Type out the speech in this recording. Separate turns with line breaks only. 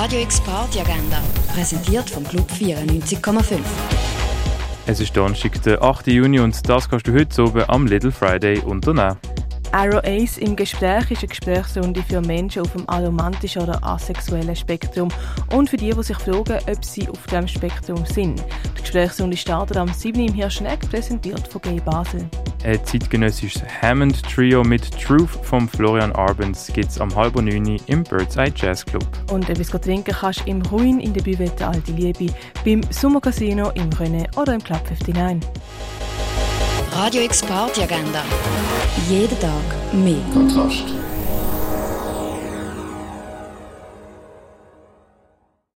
Radio X Party Agenda, präsentiert vom Club 94,5.
Es ist Donnerstag, der 8. Juni und das kannst du heute oben am Little Friday unternehmen.
Arrow Ace im Gespräch ist eine Gesprächsrunde für Menschen auf dem aromantischen oder asexuellen Spektrum und für die, die sich fragen, ob sie auf diesem Spektrum sind. Die Gesprächsrunde startet am 7. im Hirschneck, präsentiert von Gay Basel.
Ein zeitgenössisches Hammond-Trio mit Truth von Florian Arbens gibt es am halb neun im Bird's Eye Jazz Club.
Und etwas trinken kannst du im Ruin in der Buvette Alte Liebe, beim Summer Casino, im René oder im Club 59.
Radio X Party Agenda. Jeden Tag mehr.
Kontrast.